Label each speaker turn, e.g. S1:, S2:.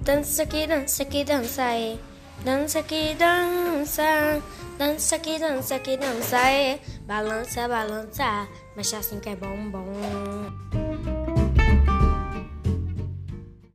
S1: Dança que dança que dança é. Dança que dança. Dança que dança que dança é. Balança, balança. Mexe assim que é bom, bom.